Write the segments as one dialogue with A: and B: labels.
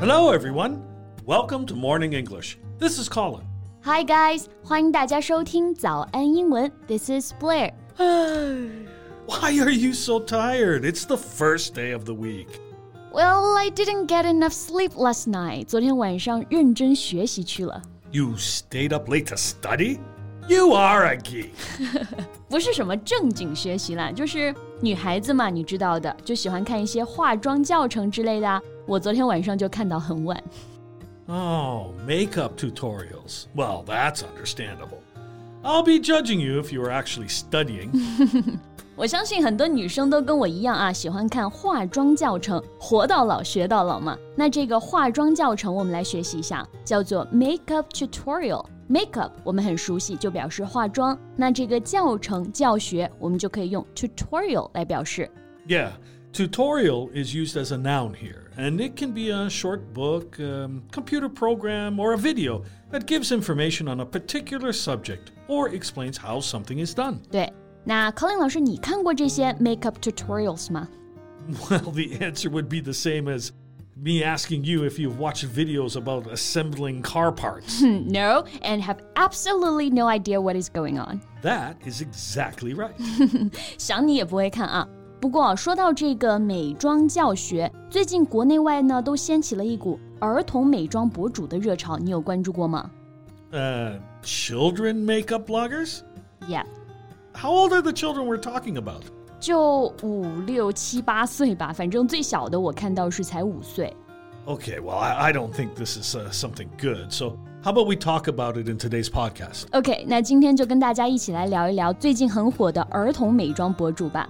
A: Hello, everyone. Welcome to Morning English. This is Colin.
B: Hi guys，欢迎大家收听早安英文。This is Blair。
A: Why are you so tired? It's the first day of the week.
B: Well, I didn't get enough sleep last night. 昨天晚上认真学习去了，
A: You stayed up late to study? You are a geek.
B: 不是什么正经学习啦，就是 女孩子嘛，你知道的，就喜欢看一些化妆教程之类的啊。我昨天晚上就看到很晚。
A: Oh, makeup tutorials. Well, that's understandable. I'll be judging you if you were actually studying.
B: 我相信很多女生都跟我一样啊，喜欢看化妆教程，活到老学到老嘛。那这个化妆教程我们来学习一下，叫做 makeup tutorial。makeup 我们很熟悉，就表示化妆。那这个教程教学，我们就可以用 tutorial 来表示。
A: yeah, tutorial is used as a noun here, and it can be a short book, um, computer program, or a video that gives information on a particular subject or explains how something is done.
B: 对，那 Colin 老师，你看过这些 makeup tutorials 吗？
A: Well, the answer would be the same as me asking you if you've watched videos about assembling car parts.
B: No, and have absolutely no idea what is going on.
A: that is exactly right.
B: 想你也不会看啊。不过说到这个美妆教学，最近国内外呢都掀起了一股儿童美妆博主的热潮，你有关注过吗
A: Uh, children makeup bloggers?
B: ？Yeah，
A: How old are the children we're talking about?
B: 就五六七八岁吧，反正最小的我看到是才五岁。
A: Okay, well, I, I don't think this is uh, something good. So, how about we talk about it in today's podcast?
B: OK，那今天就跟大家一起来聊一聊最近很火的儿童美妆博主吧。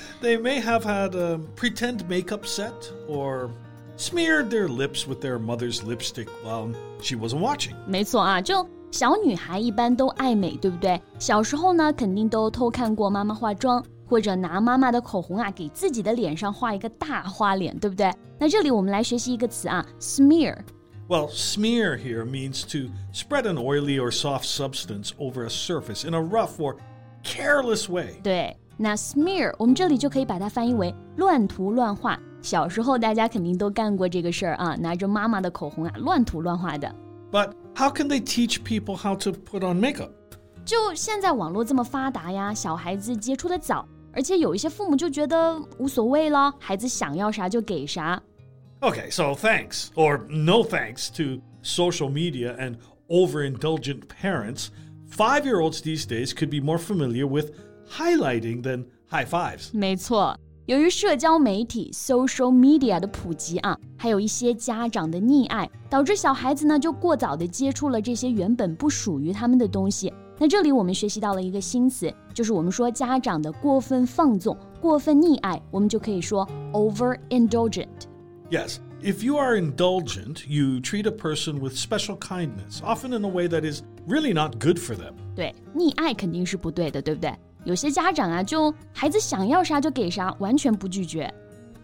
A: they may have had a pretend makeup set or smeared their lips with their mother's lipstick while she wasn't watching.
B: 没错啊，就小女孩一般都爱美，对不对？小时候呢，肯定都偷看过妈妈化妆，或者拿妈妈的口红啊，给自己的脸上画一个大花脸，对不对？那这里我们来学习一个词啊，smear。
A: Well, smear here means to spread an oily or soft substance over a surface in a rough or careless way.
B: 对， 那 smear 我们这里就可以把它翻译为乱涂乱画。小时候大家肯定都干过这个事儿啊，拿着妈妈的口红啊，乱涂乱画的。
A: But how can they teach people how to put on makeup?
B: 就现在网络这么发达呀，小孩子接触的早，而且有一些父母就觉得无所谓了，孩子想要啥就给啥。
A: Okay, so thanks or no thanks to social media and overindulgent parents, five year olds these days could be more familiar with highlighting than high fives.
B: 没错，由于社交媒体 （social media） 的普及啊，还有一些家长的溺爱，导致小孩子呢就过早的接触了这些原本不属于他们的东西。那这里我们学习到了一个新词，就是我们说家长的过分放纵、过分溺爱，我们就可以说 overindulgent。
A: Yes, if you are indulgent, you treat a person with special kindness, often in a way that is really not good for them.
B: 对，溺爱肯定是不对的，对不对？ 有些家长啊，就孩子想要啥就给啥，完全不拒绝。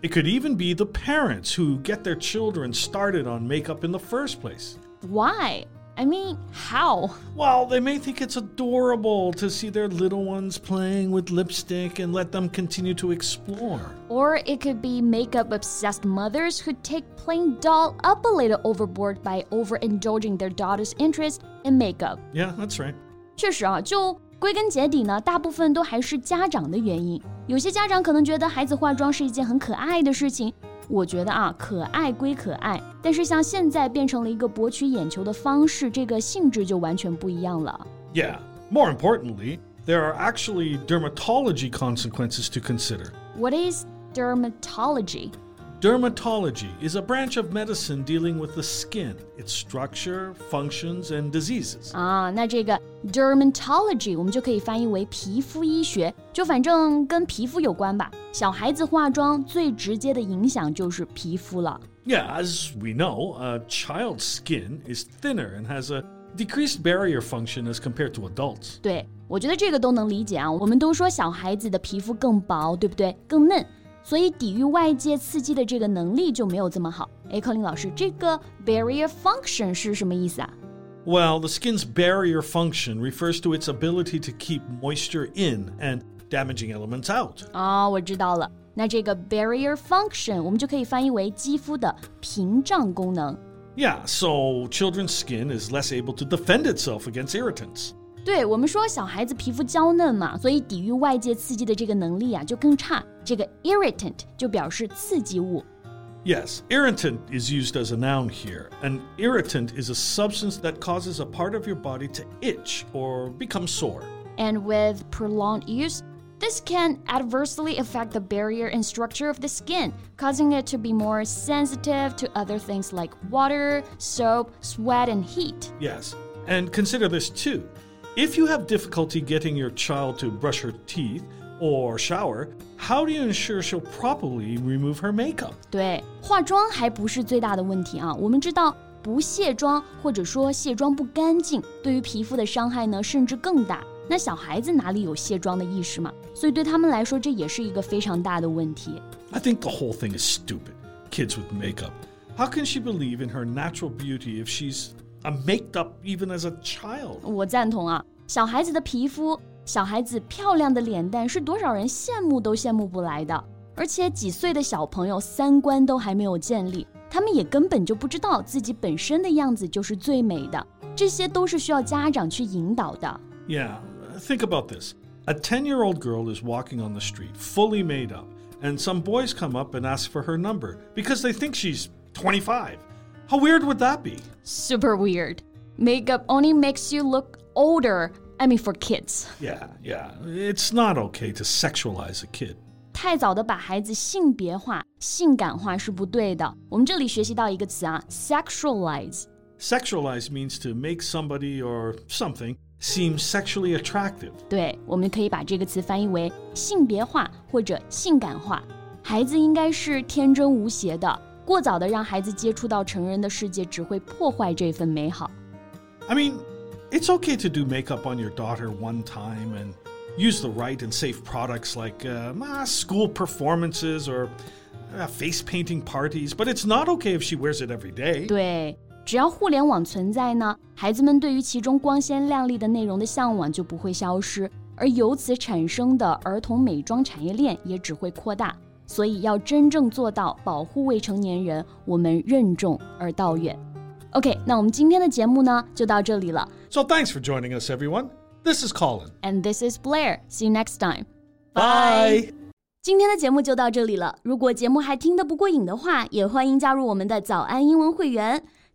A: It could even be the parents who get their children started on makeup in the first place.
B: Why? I mean, how?
A: Well, they may think it's adorable to see their little ones playing with lipstick and let them continue to explore.
B: Or it could be makeup obsessed mothers who take playing doll up a little overboard by overindulging their daughter's interest in makeup.
A: Yeah, that's right.
B: 确实啊，就 归根结底呢，大部分都还是家长的原因。有些家长可能觉得孩子化妆是一件很可爱的事情，我觉得啊，可爱归可爱，但是像现在变成了一个博取眼球的方式，这个性质就完全不一样了。
A: Yeah. More importantly, there are actually dermatology consequences to consider.
B: What is dermatology?
A: Dermatology is a branch of medicine dealing with the skin, its structure, functions, and diseases.
B: 啊，那这个 dermatology 我们就可以翻译为皮肤医学，就反正跟皮肤有关吧。小孩子化妆最直接的影响就是皮肤了。
A: Yeah, as we know, a child's skin is thinner and has a decreased barrier function as compared to adults.
B: 对，我觉得这个都能理解啊。我们都说小孩子的皮肤更薄，对不对？更嫩。 所以抵御外界刺激的这个能力就没有这么好。哎，柯林老师，这个 barrier function 是什么意思啊？
A: Well, the skin's barrier function refers to its ability to keep moisture in and damaging elements out.
B: 哦，我知道了。那这个 barrier function 我们就可以翻译为肌肤的屏障功能。
A: Yeah, so children's skin is less able to defend itself against irritants.
B: 对我们说，小孩子皮肤娇嫩嘛，所以抵御外界刺激的这个能力啊就更差。这个 irritant 就表示刺激物。
A: Yes, irritant is used as a noun here. An irritant is a substance that causes a part of your body to itch or become sore.
B: And with prolonged use, this can adversely affect the barrier and structure of the skin, causing it to be more sensitive to other things like water, soap, sweat, and heat.
A: Yes, and consider this too. If you have difficulty getting your child to brush her teeth or shower, how do you ensure she'll properly remove her makeup?
B: 对，化妆还不是最大的问题啊。我们知道，不卸妆或者说卸妆不干净，对于皮肤的伤害呢，甚至更大。那小孩子哪里有卸妆的意识嘛？所以对他们来说，这也是一个非常大的问题。
A: I think the whole thing is stupid. Kids with makeup. How can she believe in her natural beauty if she's a maked up even as a child.
B: 我赞同啊，小孩子的皮肤，小孩子漂亮的脸蛋是多少人羡慕都羡慕不来的。而且几岁的小朋友三观都还没有建立，他们也根本就不知道自己本身的样子就是最美的。这些都是需要家长去引导的。
A: Yeah, think about this. A 10-year-old girl is walking on the street, fully made up, and some boys come up and ask for her number because they think she's 25. How weird would that be?
B: Super weird. Makeup only makes you look older. I mean, for kids.
A: Yeah, yeah. It's not okay to sexualize a kid.
B: 太早的把孩子性别化、性感化是不对的。我们这里学习到一个词啊，
A: sexualize。Sexualize means to make somebody or something seem sexually attractive.
B: 对，我们可以把这个词翻译为性别化或者性感化。孩子应该是天真无邪的， 过早的让孩子接触到成人的世界，只会破坏这份美好。
A: I mean, it's okay to do makeup on your daughter one time and use the right and safe products like uh, school performances or uh, face painting parties, but it's not okay if she wears it every day.
B: 对，只要互联网存在呢，孩子们对于其中光鲜亮丽的内容的向往就不会消失，而由此产生的儿童美妆产业链也只会扩大。所以要真正做到保护未成年人，我们任重而道远。OK，那我们今天的节目呢就到这里了。
A: So thanks for joining us, everyone. This is Colin.
B: And this is Blair. See you next time.
A: Bye.
B: 今天的节目就到这里了。如果节目还听得不过瘾的话，也欢迎加入我们的早安英文会员。